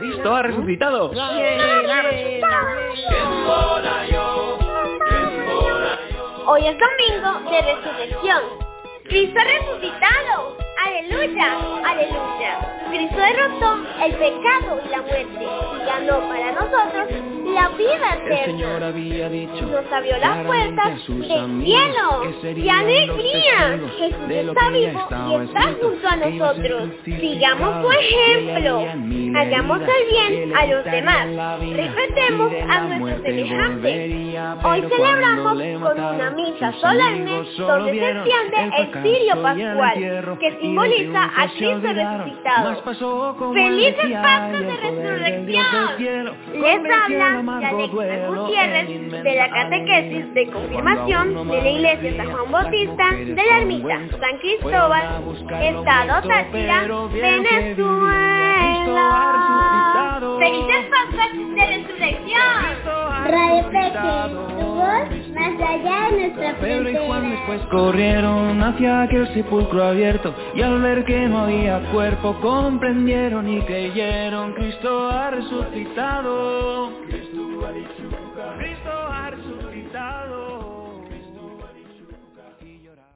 Cristo ha resucitado. Hoy es domingo de resurrección. Cristo ha resucitado. Aleluya, aleluya. Cristo derrotó el pecado y la muerte y ganó para nosotros la vida El Señor había dicho Nos abrió las puertas del cielo. que serían ¡Qué los alegría! Jesús está ya vivo y está junto a nosotros. Sigamos su ejemplo. Hagamos el bien a los demás. Respetemos a nuestros semejantes. Hoy celebramos con una misa solemne donde se vieron enciende el cirio pascual que simboliza a Cristo resucitado. ¡Felices y de Resurrección! Les habla duelo Gutiérrez de la catequesis de confirmación de la iglesia San Juan Bautista de la ermita San Cristóbal, Estado Táchira, Venezuela. ¡Felices Pascuas de Resurrección! Radio Peque, tu voz más allá de nuestra Pedro y Juan después corrieron hacia aquel sepulcro abierto y al ver que no había cuerpo comprendieron y creyeron Cristo ha resucitado. Everybody sugar.